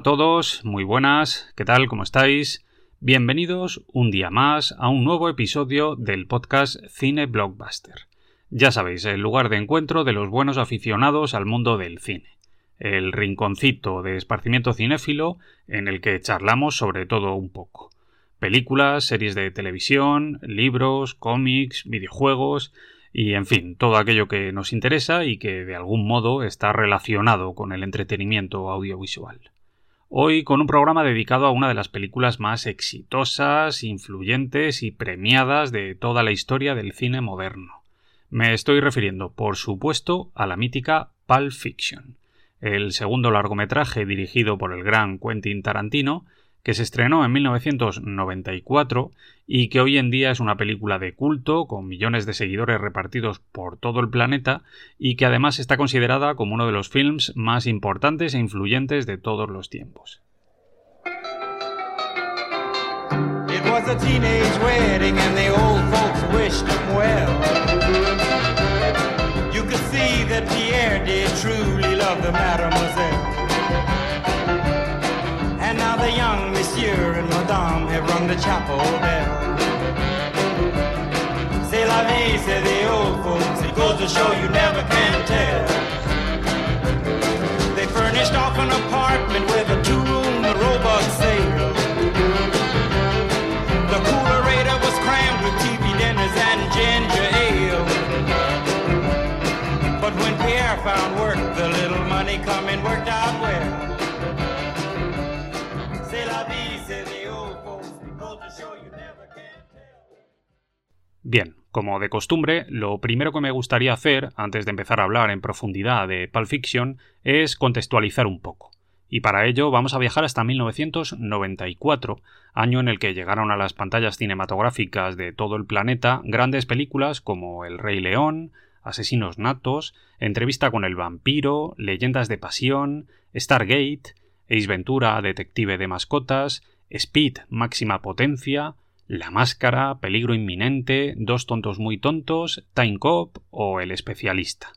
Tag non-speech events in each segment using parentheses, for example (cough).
A todos, muy buenas, ¿qué tal? ¿Cómo estáis? Bienvenidos un día más a un nuevo episodio del podcast Cine Blockbuster. Ya sabéis, el lugar de encuentro de los buenos aficionados al mundo del cine. El rinconcito de esparcimiento cinéfilo en el que charlamos sobre todo un poco. Películas, series de televisión, libros, cómics, videojuegos y en fin, todo aquello que nos interesa y que de algún modo está relacionado con el entretenimiento audiovisual. Hoy con un programa dedicado a una de las películas más exitosas, influyentes y premiadas de toda la historia del cine moderno. Me estoy refiriendo, por supuesto, a la mítica Pulp Fiction, el segundo largometraje dirigido por el gran Quentin Tarantino, que se estrenó en 1994 y que hoy en día es una película de culto con millones de seguidores repartidos por todo el planeta y que además está considerada como uno de los films más importantes e influyentes de todos los tiempos. the monsieur and madame have rung the chapel bell. C'est la vie, say the old folks. It goes to show you never can tell. They furnished off an apartment with a Bien, como de costumbre, lo primero que me gustaría hacer, antes de empezar a hablar en profundidad de Pulp Fiction, es contextualizar un poco. Y para ello vamos a viajar hasta 1994, año en el que llegaron a las pantallas cinematográficas de todo el planeta grandes películas como El Rey León, Asesinos Natos, Entrevista con el Vampiro, Leyendas de Pasión, Stargate, Ace Ventura, Detective de Mascotas, Speed, Máxima Potencia, la Máscara, Peligro Inminente, Dos Tontos Muy Tontos, Time Cop o El Especialista.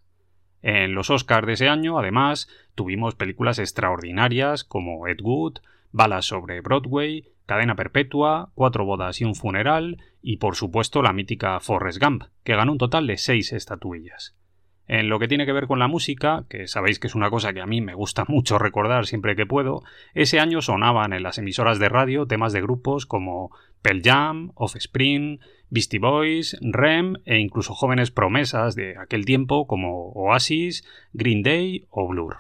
En los Oscars de ese año, además, tuvimos películas extraordinarias como Ed Wood, Balas sobre Broadway, Cadena Perpetua, Cuatro Bodas y un Funeral, y por supuesto la mítica Forrest Gump, que ganó un total de seis estatuillas. En lo que tiene que ver con la música, que sabéis que es una cosa que a mí me gusta (laughs) mucho recordar siempre que puedo, ese año sonaban en las emisoras de radio temas de grupos como Pearl Jam, Offspring, Beastie Boys, Rem e incluso jóvenes promesas de aquel tiempo como Oasis, Green Day o Blur.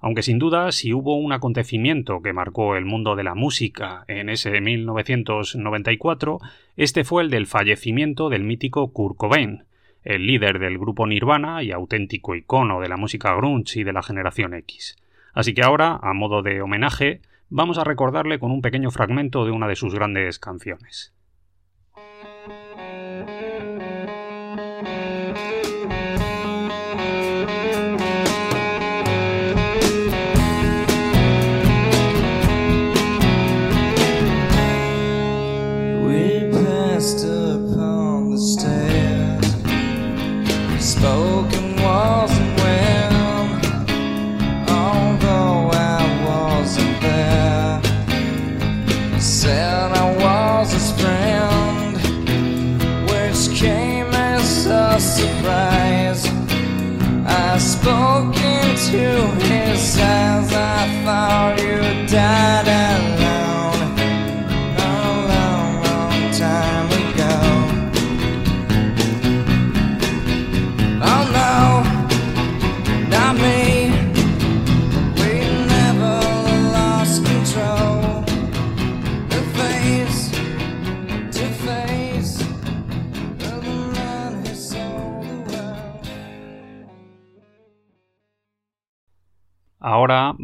Aunque sin duda si hubo un acontecimiento que marcó el mundo de la música en ese 1994, este fue el del fallecimiento del mítico Kurt Cobain, el líder del grupo Nirvana y auténtico icono de la música grunge y de la generación X. Así que ahora, a modo de homenaje, vamos a recordarle con un pequeño fragmento de una de sus grandes canciones. to his hands. I thought you died.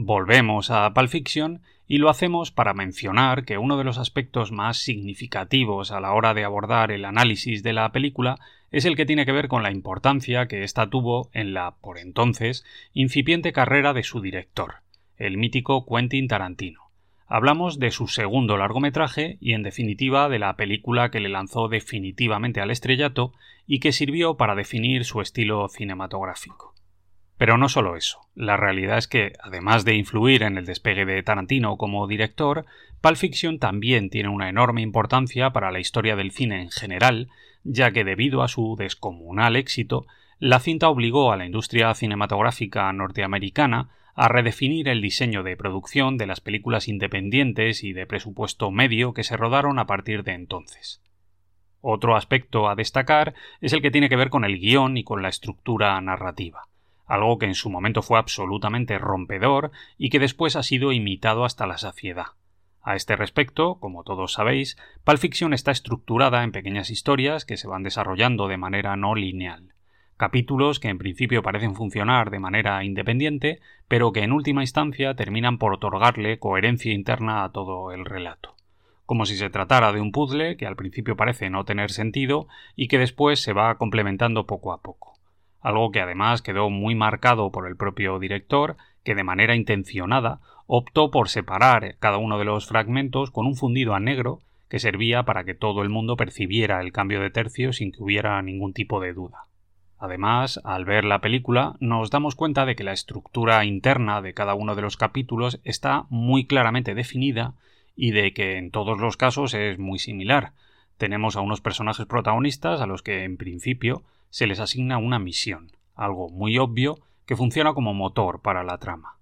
Volvemos a Pulp Fiction y lo hacemos para mencionar que uno de los aspectos más significativos a la hora de abordar el análisis de la película es el que tiene que ver con la importancia que ésta tuvo en la, por entonces, incipiente carrera de su director, el mítico Quentin Tarantino. Hablamos de su segundo largometraje y, en definitiva, de la película que le lanzó definitivamente al estrellato y que sirvió para definir su estilo cinematográfico. Pero no solo eso, la realidad es que, además de influir en el despegue de Tarantino como director, Pulp Fiction también tiene una enorme importancia para la historia del cine en general, ya que debido a su descomunal éxito, la cinta obligó a la industria cinematográfica norteamericana a redefinir el diseño de producción de las películas independientes y de presupuesto medio que se rodaron a partir de entonces. Otro aspecto a destacar es el que tiene que ver con el guion y con la estructura narrativa algo que en su momento fue absolutamente rompedor y que después ha sido imitado hasta la saciedad. A este respecto, como todos sabéis, Pulp Fiction está estructurada en pequeñas historias que se van desarrollando de manera no lineal. Capítulos que en principio parecen funcionar de manera independiente, pero que en última instancia terminan por otorgarle coherencia interna a todo el relato. Como si se tratara de un puzzle que al principio parece no tener sentido y que después se va complementando poco a poco algo que además quedó muy marcado por el propio director, que de manera intencionada optó por separar cada uno de los fragmentos con un fundido a negro que servía para que todo el mundo percibiera el cambio de tercio sin que hubiera ningún tipo de duda. Además, al ver la película, nos damos cuenta de que la estructura interna de cada uno de los capítulos está muy claramente definida y de que en todos los casos es muy similar. Tenemos a unos personajes protagonistas a los que en principio se les asigna una misión, algo muy obvio que funciona como motor para la trama.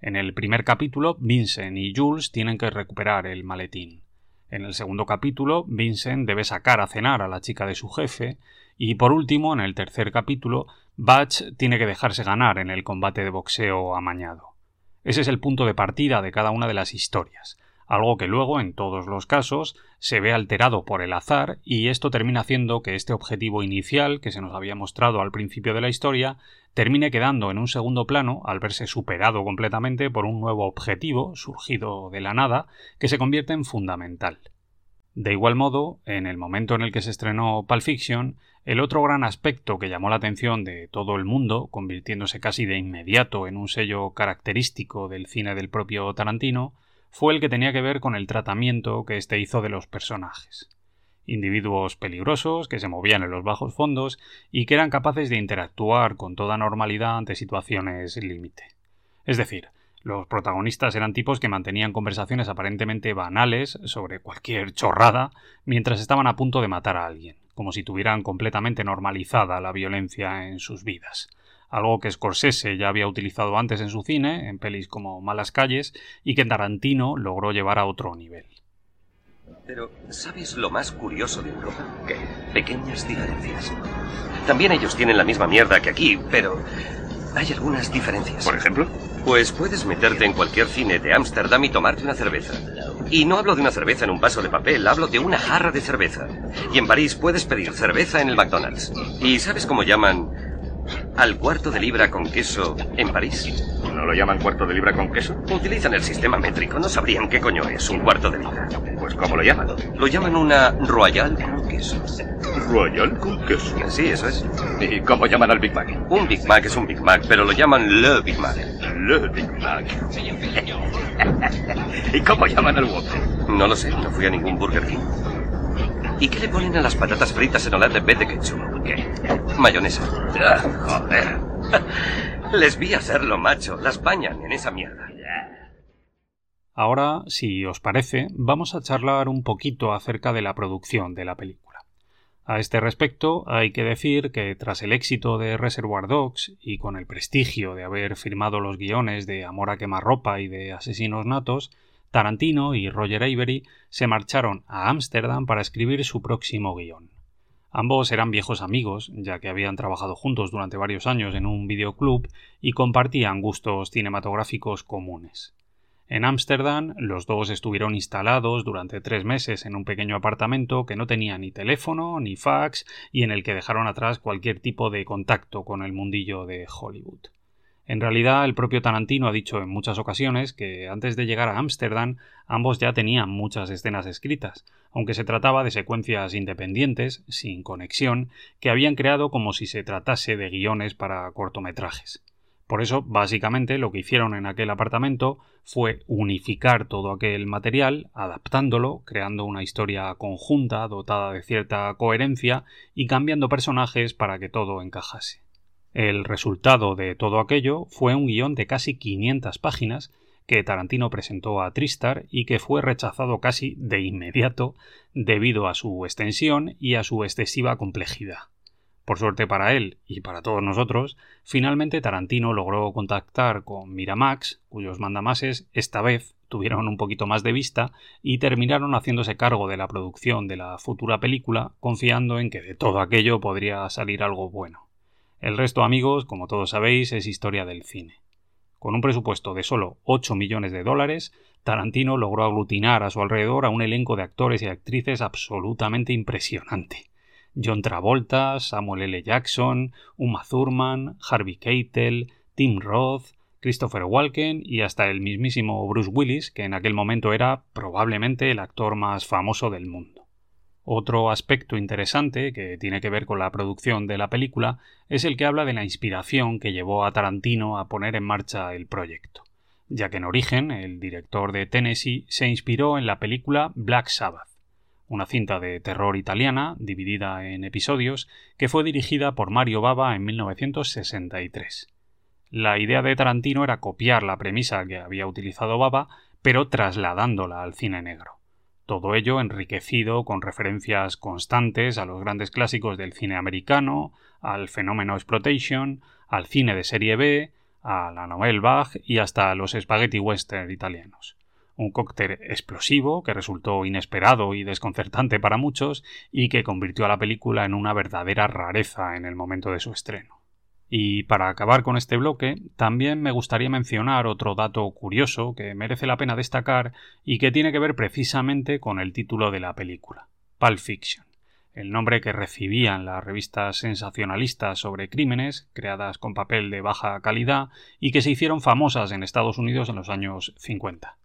En el primer capítulo, Vincent y Jules tienen que recuperar el maletín. En el segundo capítulo, Vincent debe sacar a cenar a la chica de su jefe, y por último, en el tercer capítulo, Batch tiene que dejarse ganar en el combate de boxeo amañado. Ese es el punto de partida de cada una de las historias, algo que luego, en todos los casos, se ve alterado por el azar y esto termina haciendo que este objetivo inicial que se nos había mostrado al principio de la historia termine quedando en un segundo plano al verse superado completamente por un nuevo objetivo surgido de la nada que se convierte en fundamental. De igual modo, en el momento en el que se estrenó Pulp Fiction, el otro gran aspecto que llamó la atención de todo el mundo, convirtiéndose casi de inmediato en un sello característico del cine del propio Tarantino, fue el que tenía que ver con el tratamiento que éste hizo de los personajes. Individuos peligrosos que se movían en los bajos fondos y que eran capaces de interactuar con toda normalidad ante situaciones límite. Es decir, los protagonistas eran tipos que mantenían conversaciones aparentemente banales sobre cualquier chorrada mientras estaban a punto de matar a alguien, como si tuvieran completamente normalizada la violencia en sus vidas algo que Scorsese ya había utilizado antes en su cine, en pelis como Malas calles, y que Tarantino logró llevar a otro nivel. Pero, ¿sabes lo más curioso de Europa? ¿Qué? Pequeñas diferencias. También ellos tienen la misma mierda que aquí, pero hay algunas diferencias. ¿Por ejemplo? Pues puedes meterte en cualquier cine de Ámsterdam y tomarte una cerveza. Y no hablo de una cerveza en un vaso de papel, hablo de una jarra de cerveza. Y en París puedes pedir cerveza en el McDonald's. ¿Y sabes cómo llaman al cuarto de libra con queso en París. ¿No lo llaman cuarto de libra con queso? Utilizan el sistema métrico, no sabrían qué coño es un cuarto de libra. Pues ¿cómo lo llaman? Lo llaman una royal con queso. ¿Royal con queso? Sí, eso es. ¿Y cómo llaman al Big Mac? Un Big Mac es un Big Mac, pero lo llaman le Big Mac. Le Big Mac. (laughs) ¿Y cómo llaman al Whopper? No lo sé, no fui a ningún Burger King. ¿Y qué le ponen a las patatas fritas en Holanda en vez de ketchup? ¿Qué? Mayonesa. Ah, joder. (laughs) Les vi hacerlo, macho. Las bañan en esa mierda. Ahora, si os parece, vamos a charlar un poquito acerca de la producción de la película. A este respecto, hay que decir que tras el éxito de Reservoir Dogs y con el prestigio de haber firmado los guiones de Amor a quemarropa y de Asesinos Natos, Tarantino y Roger Avery se marcharon a Ámsterdam para escribir su próximo guion. Ambos eran viejos amigos, ya que habían trabajado juntos durante varios años en un videoclub y compartían gustos cinematográficos comunes. En Ámsterdam, los dos estuvieron instalados durante tres meses en un pequeño apartamento que no tenía ni teléfono ni fax y en el que dejaron atrás cualquier tipo de contacto con el mundillo de Hollywood. En realidad, el propio Tarantino ha dicho en muchas ocasiones que antes de llegar a Ámsterdam ambos ya tenían muchas escenas escritas, aunque se trataba de secuencias independientes, sin conexión, que habían creado como si se tratase de guiones para cortometrajes. Por eso, básicamente, lo que hicieron en aquel apartamento fue unificar todo aquel material, adaptándolo, creando una historia conjunta dotada de cierta coherencia y cambiando personajes para que todo encajase. El resultado de todo aquello fue un guion de casi 500 páginas que Tarantino presentó a Tristar y que fue rechazado casi de inmediato debido a su extensión y a su excesiva complejidad. Por suerte para él y para todos nosotros, finalmente Tarantino logró contactar con Miramax, cuyos mandamases esta vez tuvieron un poquito más de vista y terminaron haciéndose cargo de la producción de la futura película, confiando en que de todo aquello podría salir algo bueno. El resto, amigos, como todos sabéis, es historia del cine. Con un presupuesto de solo 8 millones de dólares, Tarantino logró aglutinar a su alrededor a un elenco de actores y actrices absolutamente impresionante. John Travolta, Samuel L. Jackson, Uma Thurman, Harvey Keitel, Tim Roth, Christopher Walken y hasta el mismísimo Bruce Willis, que en aquel momento era probablemente el actor más famoso del mundo. Otro aspecto interesante que tiene que ver con la producción de la película es el que habla de la inspiración que llevó a Tarantino a poner en marcha el proyecto, ya que en origen el director de Tennessee se inspiró en la película Black Sabbath una cinta de terror italiana dividida en episodios que fue dirigida por Mario Bava en 1963. La idea de Tarantino era copiar la premisa que había utilizado Bava, pero trasladándola al cine negro. Todo ello enriquecido con referencias constantes a los grandes clásicos del cine americano, al fenómeno exploitation, al cine de serie B, a la Nouvelle Vague y hasta a los spaghetti western italianos un cóctel explosivo que resultó inesperado y desconcertante para muchos y que convirtió a la película en una verdadera rareza en el momento de su estreno. Y para acabar con este bloque, también me gustaría mencionar otro dato curioso que merece la pena destacar y que tiene que ver precisamente con el título de la película, Pulp Fiction, el nombre que recibían las revistas sensacionalistas sobre crímenes, creadas con papel de baja calidad y que se hicieron famosas en Estados Unidos en los años 50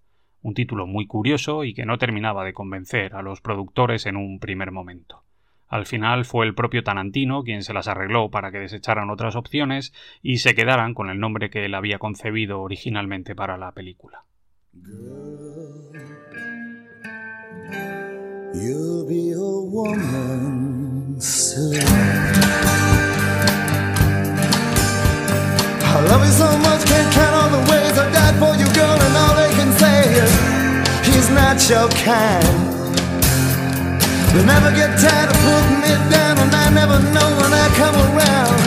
un título muy curioso y que no terminaba de convencer a los productores en un primer momento. Al final fue el propio Tarantino quien se las arregló para que desecharan otras opciones y se quedaran con el nombre que él había concebido originalmente para la película. he's not your kind. They never get tired of putting me down, and I never know when I come around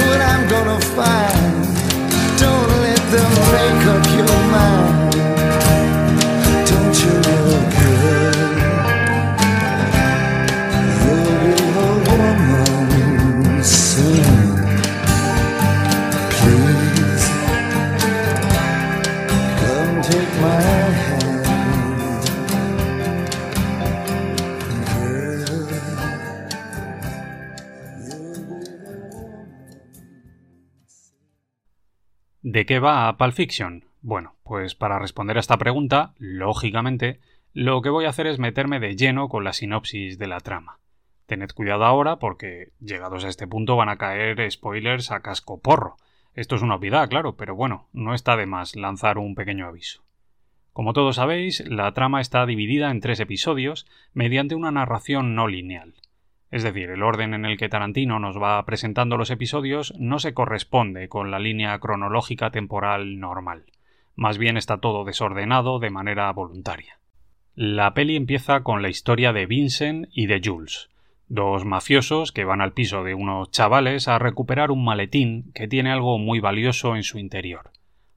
what I'm gonna find. Don't let them make up your mind. ¿De qué va Pulp Fiction? Bueno, pues para responder a esta pregunta, lógicamente, lo que voy a hacer es meterme de lleno con la sinopsis de la trama. Tened cuidado ahora porque, llegados a este punto, van a caer spoilers a casco porro. Esto es una obviedad, claro, pero bueno, no está de más lanzar un pequeño aviso. Como todos sabéis, la trama está dividida en tres episodios mediante una narración no lineal. Es decir, el orden en el que Tarantino nos va presentando los episodios no se corresponde con la línea cronológica temporal normal. Más bien está todo desordenado de manera voluntaria. La peli empieza con la historia de Vincent y de Jules, dos mafiosos que van al piso de unos chavales a recuperar un maletín que tiene algo muy valioso en su interior.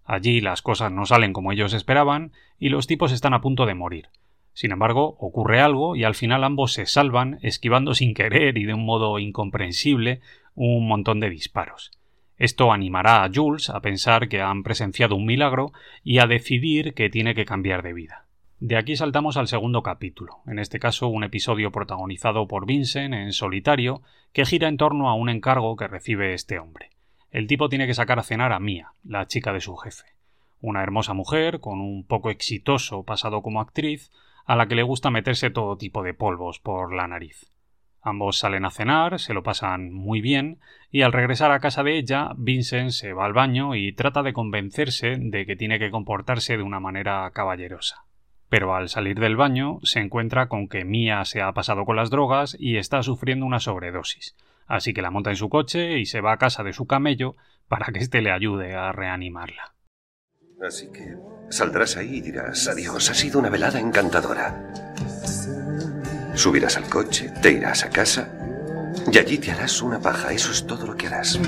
Allí las cosas no salen como ellos esperaban y los tipos están a punto de morir. Sin embargo, ocurre algo y al final ambos se salvan, esquivando sin querer y de un modo incomprensible un montón de disparos. Esto animará a Jules a pensar que han presenciado un milagro y a decidir que tiene que cambiar de vida. De aquí saltamos al segundo capítulo, en este caso un episodio protagonizado por Vincent en solitario, que gira en torno a un encargo que recibe este hombre. El tipo tiene que sacar a cenar a Mia, la chica de su jefe. Una hermosa mujer, con un poco exitoso pasado como actriz, a la que le gusta meterse todo tipo de polvos por la nariz. Ambos salen a cenar, se lo pasan muy bien, y al regresar a casa de ella, Vincent se va al baño y trata de convencerse de que tiene que comportarse de una manera caballerosa. Pero al salir del baño se encuentra con que Mia se ha pasado con las drogas y está sufriendo una sobredosis, así que la monta en su coche y se va a casa de su camello para que éste le ayude a reanimarla. Así que saldrás ahí y dirás, adiós, ha sido una velada encantadora. Subirás al coche, te irás a casa y allí te harás una paja, eso es todo lo que harás.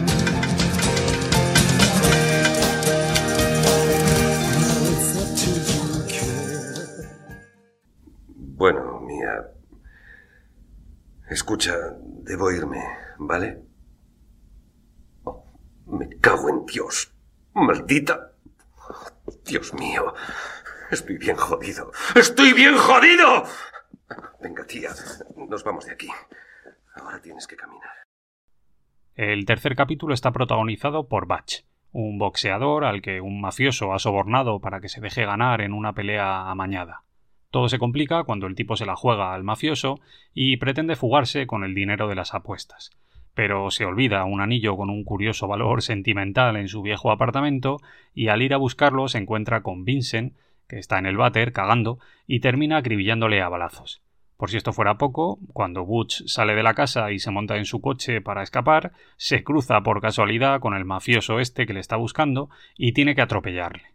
Bueno, mía. Escucha, debo irme, ¿vale? Oh, me cago en Dios. Maldita. Dios mío. Estoy bien jodido. ¡Estoy bien jodido! Venga, tía. Nos vamos de aquí. Ahora tienes que caminar. El tercer capítulo está protagonizado por Batch, un boxeador al que un mafioso ha sobornado para que se deje ganar en una pelea amañada. Todo se complica cuando el tipo se la juega al mafioso y pretende fugarse con el dinero de las apuestas. Pero se olvida un anillo con un curioso valor sentimental en su viejo apartamento y al ir a buscarlo se encuentra con Vincent, que está en el váter cagando, y termina acribillándole a balazos. Por si esto fuera poco, cuando Butch sale de la casa y se monta en su coche para escapar, se cruza por casualidad con el mafioso este que le está buscando y tiene que atropellarle.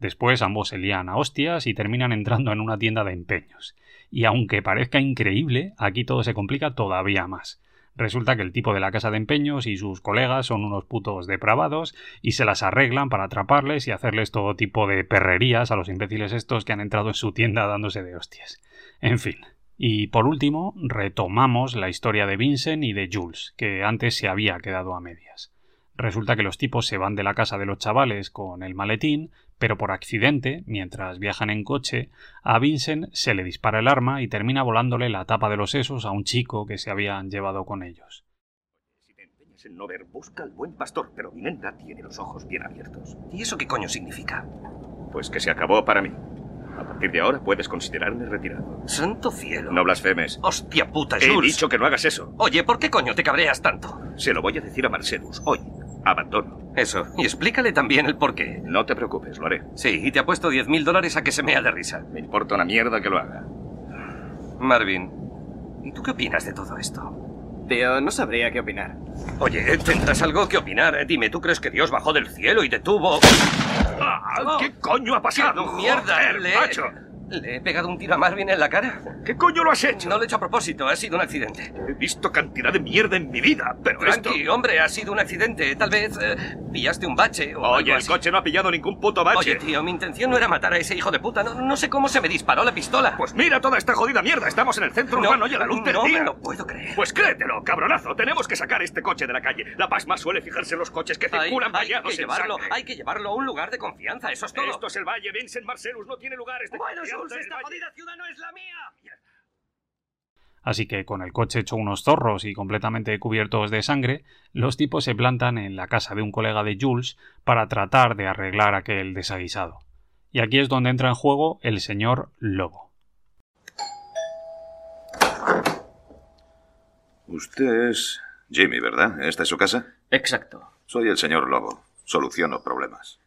Después ambos se lían a hostias y terminan entrando en una tienda de empeños. Y aunque parezca increíble, aquí todo se complica todavía más. Resulta que el tipo de la casa de empeños y sus colegas son unos putos depravados y se las arreglan para atraparles y hacerles todo tipo de perrerías a los imbéciles estos que han entrado en su tienda dándose de hostias. En fin. Y por último, retomamos la historia de Vincent y de Jules, que antes se había quedado a medias. Resulta que los tipos se van de la casa de los chavales con el maletín, pero por accidente, mientras viajan en coche, a Vincent se le dispara el arma y termina volándole la tapa de los sesos a un chico que se habían llevado con ellos. Si te empeñas en no ver, busca al buen pastor, pero mi nena tiene los ojos bien abiertos. ¿Y eso qué coño significa? Pues que se acabó para mí. A partir de ahora puedes considerarme retirado. Santo cielo. No blasfemes. Hostia puta, He Jules. dicho que no hagas eso. Oye, ¿por qué coño te cabreas tanto? Se lo voy a decir a Marcelus. Hoy, abandono. Eso, y explícale también el por qué. No te preocupes, lo haré. Sí, y te apuesto 10.000 dólares a que se mea de risa. Me importa una mierda que lo haga. Marvin, ¿y tú qué opinas de todo esto? Tío, no sabría qué opinar. Oye, tendrás algo que opinar. Eh, Dime, ¿tú crees que Dios bajó del cielo y detuvo... Ah, ¿Qué coño ha pasado? ¡Ah, ¡Mierda! Joder, le, macho! ¿Le he pegado un tiro a Marvin en la cara? ¿Qué coño lo has hecho? No lo he hecho a propósito, ha sido un accidente. He visto cantidad de mierda en mi vida, pero esto... Tranqui, hombre, ha sido un accidente. Tal vez eh, pillaste un bache o Oye, algo el así. coche no ha pillado ningún puto bache. Oye, tío, mi intención no era matar a ese hijo de puta. No, no sé cómo se me disparó la pistola. Pues mira toda esta jodida mierda. Estamos en el centro no, urbano y a la luz del no, día. me lo puedo creer. Pues créetelo, cabronazo. Tenemos que sacar este coche de la calle. La Pasma suele fijarse en los coches que hay, circulan hay que llevarlo, hay que llevarlo a un lugar de confianza, eso es todo. Esto es el Valle. Vincent Marcellus no tiene lugares de Bueno, esta Valle. jodida ciudad no es la mía. Así que con el coche hecho unos zorros y completamente cubiertos de sangre, los tipos se plantan en la casa de un colega de Jules para tratar de arreglar aquel desaguisado. Y aquí es donde entra en juego el señor Lobo. Usted es Jimmy, ¿verdad? ¿Esta es su casa? Exacto. Soy el señor Lobo. Soluciono problemas.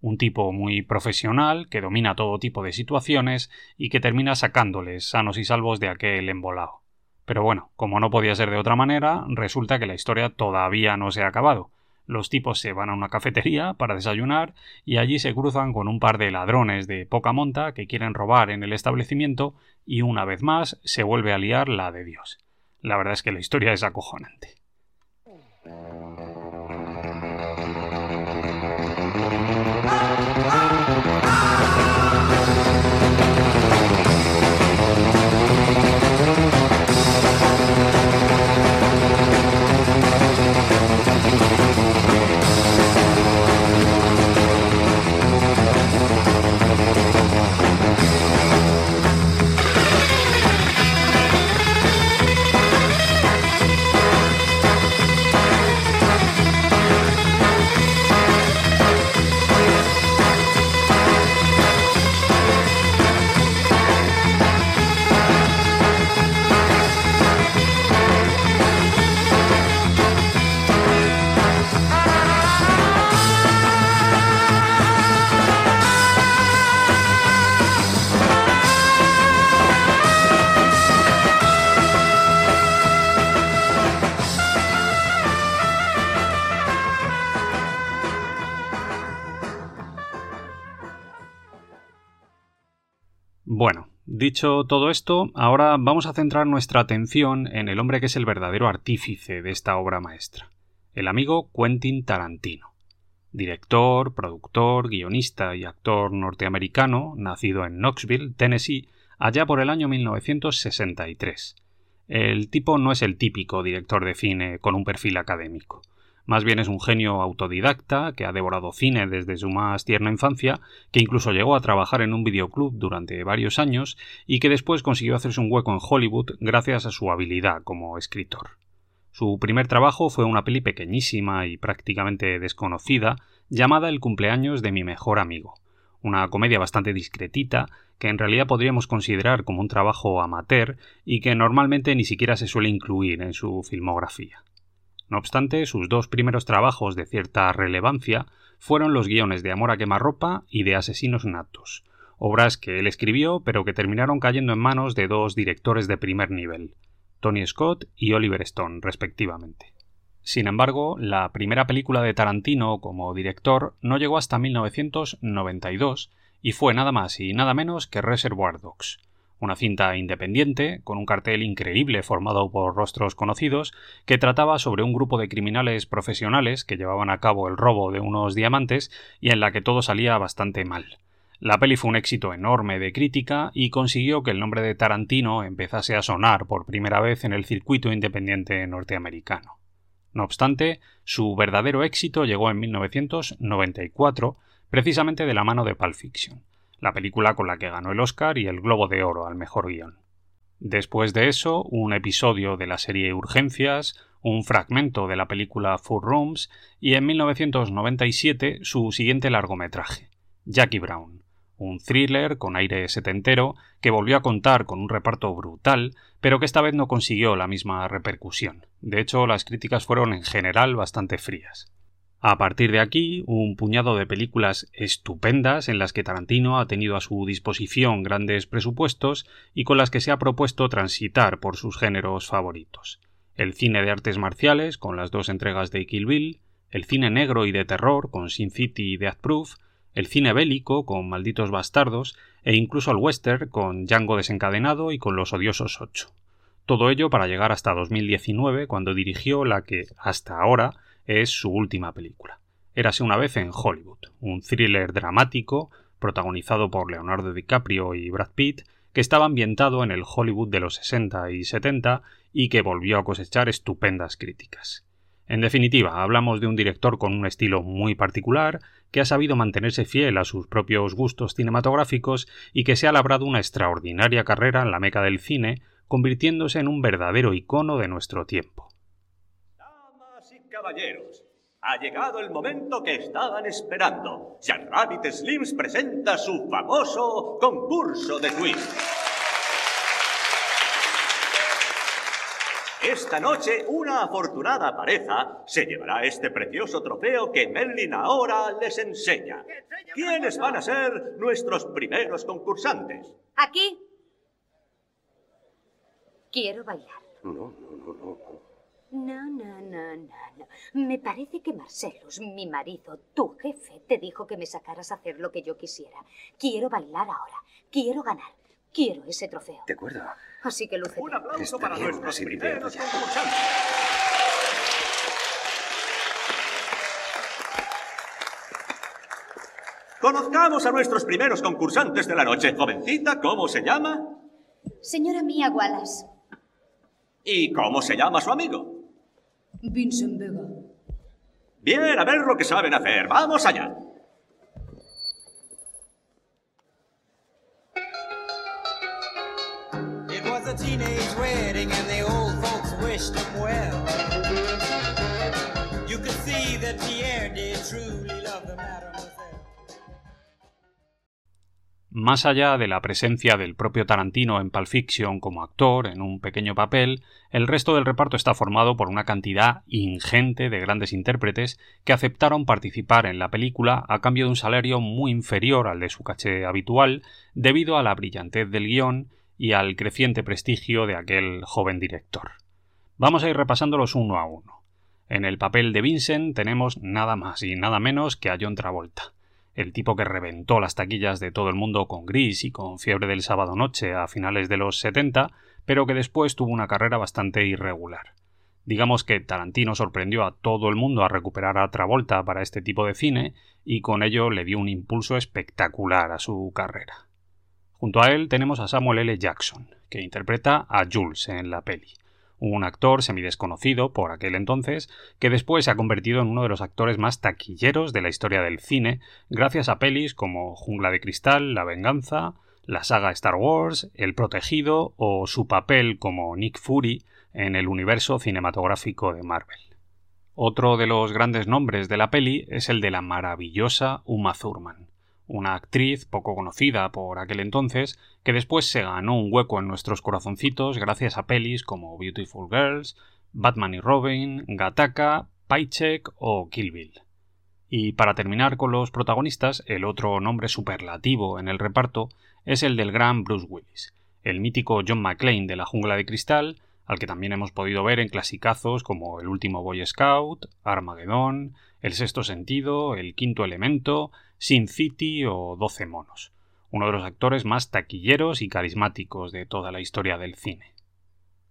Un tipo muy profesional que domina todo tipo de situaciones y que termina sacándoles sanos y salvos de aquel embolado. Pero bueno, como no podía ser de otra manera, resulta que la historia todavía no se ha acabado. Los tipos se van a una cafetería para desayunar y allí se cruzan con un par de ladrones de poca monta que quieren robar en el establecimiento y una vez más se vuelve a liar la de Dios. La verdad es que la historia es acojonante. Dicho todo esto, ahora vamos a centrar nuestra atención en el hombre que es el verdadero artífice de esta obra maestra, el amigo Quentin Tarantino. Director, productor, guionista y actor norteamericano, nacido en Knoxville, Tennessee, allá por el año 1963. El tipo no es el típico director de cine con un perfil académico. Más bien es un genio autodidacta que ha devorado cine desde su más tierna infancia, que incluso llegó a trabajar en un videoclub durante varios años y que después consiguió hacerse un hueco en Hollywood gracias a su habilidad como escritor. Su primer trabajo fue una peli pequeñísima y prácticamente desconocida llamada El cumpleaños de mi mejor amigo, una comedia bastante discretita que en realidad podríamos considerar como un trabajo amateur y que normalmente ni siquiera se suele incluir en su filmografía. No obstante, sus dos primeros trabajos de cierta relevancia fueron los guiones de Amor a quemarropa y de Asesinos natos, obras que él escribió pero que terminaron cayendo en manos de dos directores de primer nivel, Tony Scott y Oliver Stone, respectivamente. Sin embargo, la primera película de Tarantino como director no llegó hasta 1992 y fue nada más y nada menos que Reservoir Dogs, una cinta independiente, con un cartel increíble formado por rostros conocidos, que trataba sobre un grupo de criminales profesionales que llevaban a cabo el robo de unos diamantes y en la que todo salía bastante mal. La peli fue un éxito enorme de crítica y consiguió que el nombre de Tarantino empezase a sonar por primera vez en el circuito independiente norteamericano. No obstante, su verdadero éxito llegó en 1994, precisamente de la mano de Pulp Fiction la película con la que ganó el Oscar y el Globo de Oro al mejor guion. Después de eso, un episodio de la serie Urgencias, un fragmento de la película Four Rooms y en 1997 su siguiente largometraje, Jackie Brown, un thriller con aire setentero que volvió a contar con un reparto brutal, pero que esta vez no consiguió la misma repercusión. De hecho, las críticas fueron en general bastante frías. A partir de aquí, un puñado de películas estupendas en las que Tarantino ha tenido a su disposición grandes presupuestos y con las que se ha propuesto transitar por sus géneros favoritos. El cine de artes marciales, con las dos entregas de Kill Bill, el cine negro y de terror, con Sin City y Death Proof, el cine bélico, con Malditos Bastardos, e incluso el western, con Django desencadenado y con Los Odiosos 8. Todo ello para llegar hasta 2019, cuando dirigió la que, hasta ahora, es su última película. Érase una vez en Hollywood, un thriller dramático protagonizado por Leonardo DiCaprio y Brad Pitt, que estaba ambientado en el Hollywood de los 60 y 70 y que volvió a cosechar estupendas críticas. En definitiva, hablamos de un director con un estilo muy particular, que ha sabido mantenerse fiel a sus propios gustos cinematográficos y que se ha labrado una extraordinaria carrera en la meca del cine, convirtiéndose en un verdadero icono de nuestro tiempo caballeros, ha llegado el momento que estaban esperando. Rabbit Slims presenta su famoso concurso de quiz. Esta noche, una afortunada pareja se llevará este precioso trofeo que Merlin ahora les enseña. ¿Quiénes van a ser nuestros primeros concursantes? Aquí. Quiero bailar. No, no, no, no. No, no, no, no, no. Me parece que Marcelus, mi marido, tu jefe, te dijo que me sacaras a hacer lo que yo quisiera. Quiero bailar ahora. Quiero ganar. Quiero ese trofeo. De acuerdo. Así que luce. Un aplauso Está para nuestros primeros concursantes. Conozcamos a nuestros primeros concursantes de la noche. Jovencita, ¿cómo se llama? Señora Mía Wallace. ¿Y cómo se llama su amigo? Vincent Vega. Bien, a ver lo que saben hacer. Vamos allá. It was a teenage wedding and the old folks wished him well. You could see that Pierre did truly Más allá de la presencia del propio Tarantino en Pulp Fiction como actor en un pequeño papel, el resto del reparto está formado por una cantidad ingente de grandes intérpretes que aceptaron participar en la película a cambio de un salario muy inferior al de su caché habitual debido a la brillantez del guion y al creciente prestigio de aquel joven director. Vamos a ir repasándolos uno a uno. En el papel de Vincent tenemos nada más y nada menos que a John Travolta. El tipo que reventó las taquillas de todo el mundo con Gris y con Fiebre del sábado noche a finales de los 70, pero que después tuvo una carrera bastante irregular. Digamos que Tarantino sorprendió a todo el mundo a recuperar a Travolta para este tipo de cine y con ello le dio un impulso espectacular a su carrera. Junto a él tenemos a Samuel L. Jackson, que interpreta a Jules en la peli un actor semidesconocido por aquel entonces, que después se ha convertido en uno de los actores más taquilleros de la historia del cine, gracias a pelis como Jungla de Cristal, La Venganza, la saga Star Wars, El Protegido o su papel como Nick Fury en el universo cinematográfico de Marvel. Otro de los grandes nombres de la peli es el de la maravillosa Uma Thurman una actriz poco conocida por aquel entonces, que después se ganó un hueco en nuestros corazoncitos gracias a pelis como Beautiful Girls, Batman y Robin, Gattaca, Paycheck o Kill Bill. Y para terminar con los protagonistas, el otro nombre superlativo en el reparto es el del gran Bruce Willis, el mítico John McClane de la jungla de cristal, al que también hemos podido ver en clasicazos como El último Boy Scout, Armageddon, El sexto sentido, El quinto elemento, Sin City o Doce monos, uno de los actores más taquilleros y carismáticos de toda la historia del cine.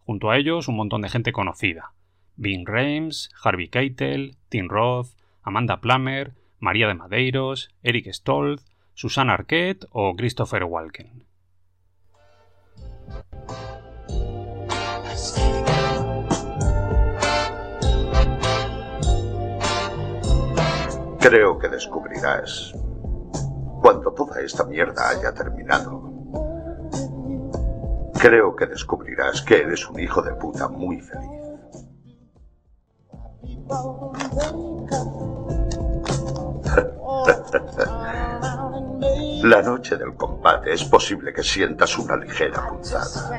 Junto a ellos un montón de gente conocida, Bing Rames, Harvey Keitel, Tim Roth, Amanda Plummer, María de Madeiros, Eric Stoltz, Susan Arquette o Christopher Walken. Creo que descubrirás cuando toda esta mierda haya terminado. Creo que descubrirás que eres un hijo de puta muy feliz. (laughs) La noche del combate es posible que sientas una ligera punzada.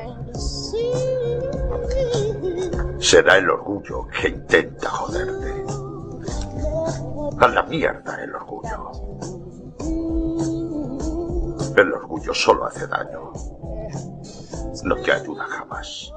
Será el orgullo que intenta joderte. A la mierda el orgullo. El orgullo solo hace daño. No te ayuda jamás.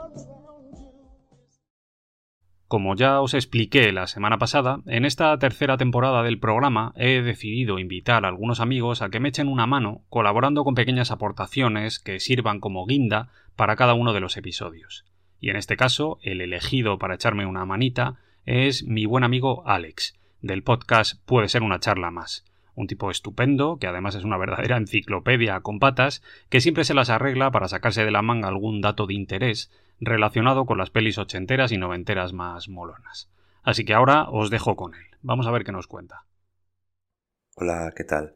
Como ya os expliqué la semana pasada, en esta tercera temporada del programa he decidido invitar a algunos amigos a que me echen una mano colaborando con pequeñas aportaciones que sirvan como guinda para cada uno de los episodios. Y en este caso, el elegido para echarme una manita es mi buen amigo Alex, del podcast Puede ser una charla más. Un tipo estupendo, que además es una verdadera enciclopedia con patas, que siempre se las arregla para sacarse de la manga algún dato de interés relacionado con las pelis ochenteras y noventeras más molonas. Así que ahora os dejo con él. Vamos a ver qué nos cuenta. Hola, ¿qué tal?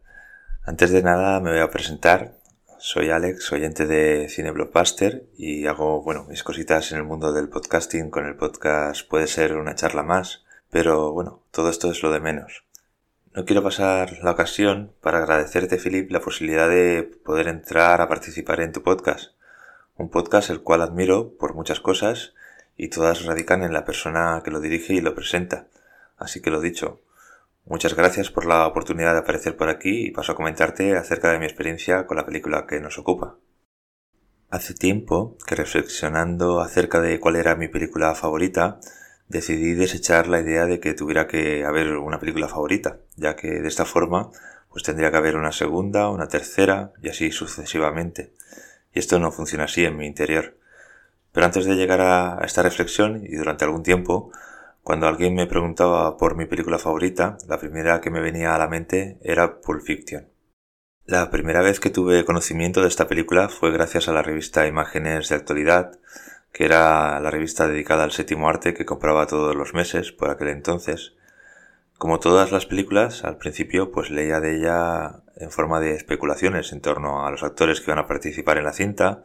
Antes de nada me voy a presentar. Soy Alex, oyente de Cine Blockbuster y hago, bueno, mis cositas en el mundo del podcasting con el podcast Puede ser una charla más pero bueno, todo esto es lo de menos. No quiero pasar la ocasión para agradecerte, Philip, la posibilidad de poder entrar a participar en tu podcast. Un podcast el cual admiro por muchas cosas y todas radican en la persona que lo dirige y lo presenta. Así que lo dicho, muchas gracias por la oportunidad de aparecer por aquí y paso a comentarte acerca de mi experiencia con la película que nos ocupa. Hace tiempo que reflexionando acerca de cuál era mi película favorita, decidí desechar la idea de que tuviera que haber una película favorita, ya que de esta forma pues tendría que haber una segunda, una tercera y así sucesivamente. Y esto no funciona así en mi interior. Pero antes de llegar a esta reflexión y durante algún tiempo, cuando alguien me preguntaba por mi película favorita, la primera que me venía a la mente era Pulp Fiction. La primera vez que tuve conocimiento de esta película fue gracias a la revista Imágenes de Actualidad, que era la revista dedicada al séptimo arte que compraba todos los meses por aquel entonces. Como todas las películas, al principio pues leía de ella en forma de especulaciones en torno a los actores que iban a participar en la cinta,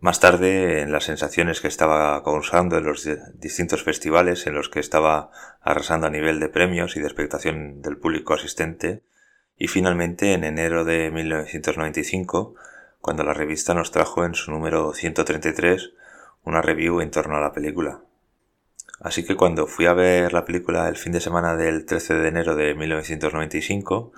más tarde en las sensaciones que estaba causando en los distintos festivales en los que estaba arrasando a nivel de premios y de expectación del público asistente, y finalmente en enero de 1995, cuando la revista nos trajo en su número 133 una review en torno a la película. Así que cuando fui a ver la película el fin de semana del 13 de enero de 1995,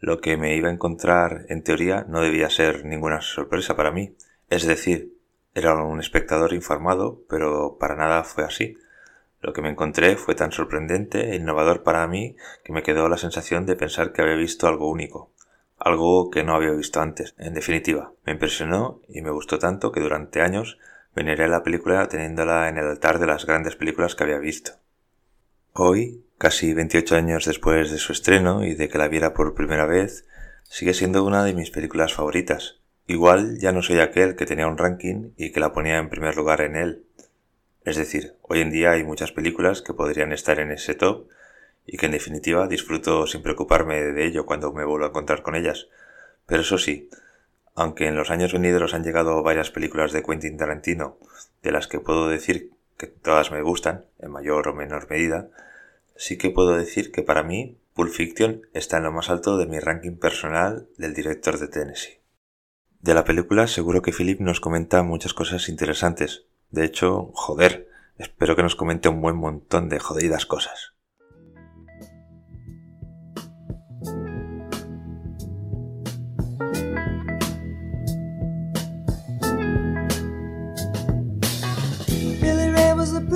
lo que me iba a encontrar en teoría no debía ser ninguna sorpresa para mí. Es decir, era un espectador informado, pero para nada fue así. Lo que me encontré fue tan sorprendente e innovador para mí que me quedó la sensación de pensar que había visto algo único. algo que no había visto antes. En definitiva, me impresionó y me gustó tanto que durante años veneré la película teniéndola en el altar de las grandes películas que había visto. Hoy, casi 28 años después de su estreno y de que la viera por primera vez, sigue siendo una de mis películas favoritas. Igual ya no soy aquel que tenía un ranking y que la ponía en primer lugar en él. Es decir, hoy en día hay muchas películas que podrían estar en ese top y que en definitiva disfruto sin preocuparme de ello cuando me vuelvo a encontrar con ellas. Pero eso sí, aunque en los años venideros han llegado varias películas de Quentin Tarantino, de las que puedo decir que todas me gustan, en mayor o menor medida, sí que puedo decir que para mí Pulp Fiction está en lo más alto de mi ranking personal del director de Tennessee. De la película seguro que Philip nos comenta muchas cosas interesantes. De hecho, joder, espero que nos comente un buen montón de jodidas cosas.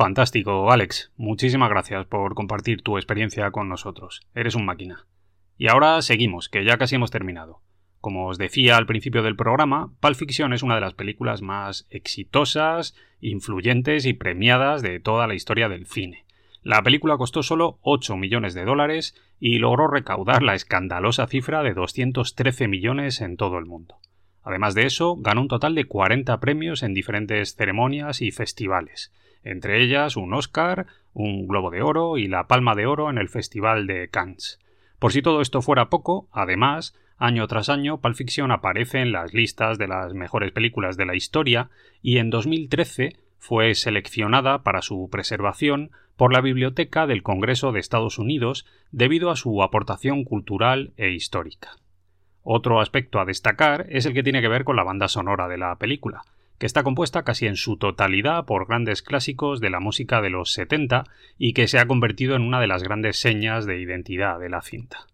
Fantástico, Alex. Muchísimas gracias por compartir tu experiencia con nosotros. Eres un máquina. Y ahora seguimos, que ya casi hemos terminado. Como os decía al principio del programa, Pulp Fiction es una de las películas más exitosas, influyentes y premiadas de toda la historia del cine. La película costó solo 8 millones de dólares y logró recaudar la escandalosa cifra de 213 millones en todo el mundo. Además de eso, ganó un total de 40 premios en diferentes ceremonias y festivales, entre ellas un Oscar, un Globo de Oro y la Palma de Oro en el Festival de Cannes. Por si todo esto fuera poco, además, año tras año, Pulp Fiction aparece en las listas de las mejores películas de la historia y en 2013 fue seleccionada para su preservación por la Biblioteca del Congreso de Estados Unidos debido a su aportación cultural e histórica. Otro aspecto a destacar es el que tiene que ver con la banda sonora de la película, que está compuesta casi en su totalidad por grandes clásicos de la música de los 70 y que se ha convertido en una de las grandes señas de identidad de la cinta.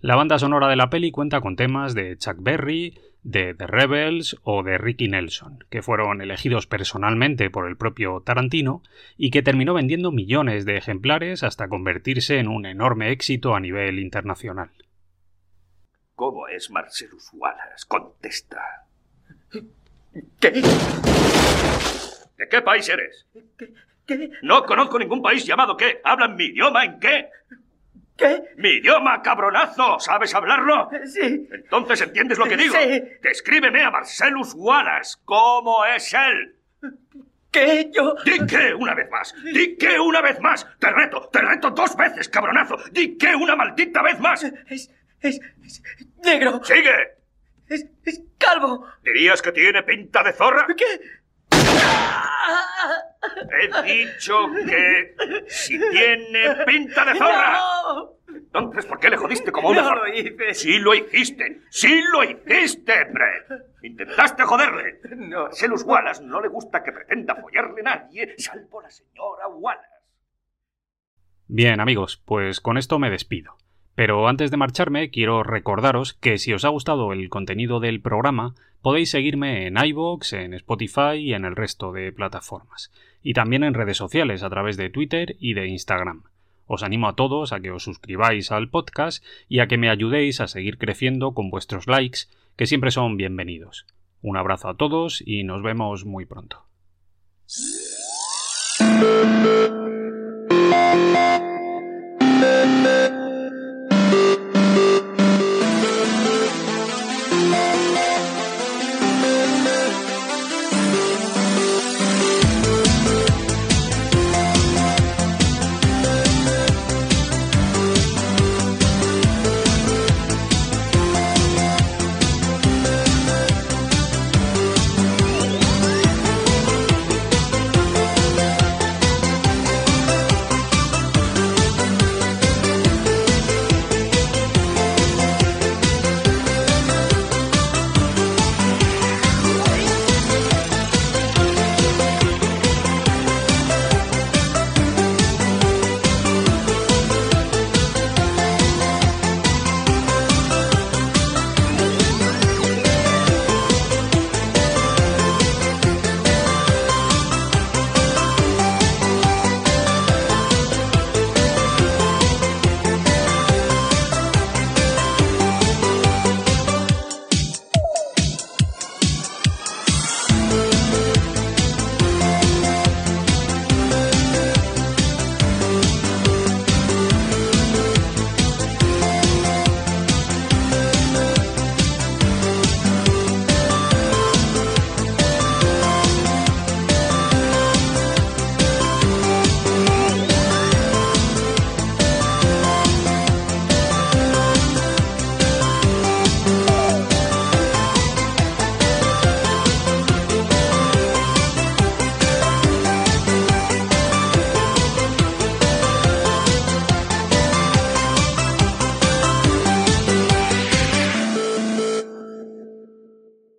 La banda sonora de la peli cuenta con temas de Chuck Berry, de The Rebels o de Ricky Nelson, que fueron elegidos personalmente por el propio Tarantino y que terminó vendiendo millones de ejemplares hasta convertirse en un enorme éxito a nivel internacional. ¿Cómo es Marcelus Wallace? Contesta. ¿Qué? ¿De qué país eres? ¿Qué? No conozco ningún país llamado qué. ¿Hablan mi idioma en qué? ¿Qué? ¡Mi idioma, cabronazo! ¿Sabes hablarlo? Sí. Entonces entiendes lo que digo. Sí. Descríbeme a Marcelus Wallace. ¿Cómo es él? ¿Qué? Yo. Di qué una vez más. Di qué una vez más. Te reto, te reto dos veces, cabronazo. Di qué una maldita vez más. Es. es. es negro. ¡Sigue! Es, es calvo. ¿Dirías que tiene pinta de zorra? ¿Qué? He dicho que si tiene pinta de zorra. ¡No! Entonces, ¿por qué le jodiste como una No zorra? lo hice. Sí lo hiciste. Sí lo hiciste, Brett. Intentaste joderle. No. A Selus Wallace no le gusta que pretenda follarle nadie, salvo la señora Wallace. Bien, amigos, pues con esto me despido. Pero antes de marcharme, quiero recordaros que si os ha gustado el contenido del programa, podéis seguirme en iVoox, en Spotify y en el resto de plataformas. Y también en redes sociales a través de Twitter y de Instagram. Os animo a todos a que os suscribáis al podcast y a que me ayudéis a seguir creciendo con vuestros likes, que siempre son bienvenidos. Un abrazo a todos y nos vemos muy pronto.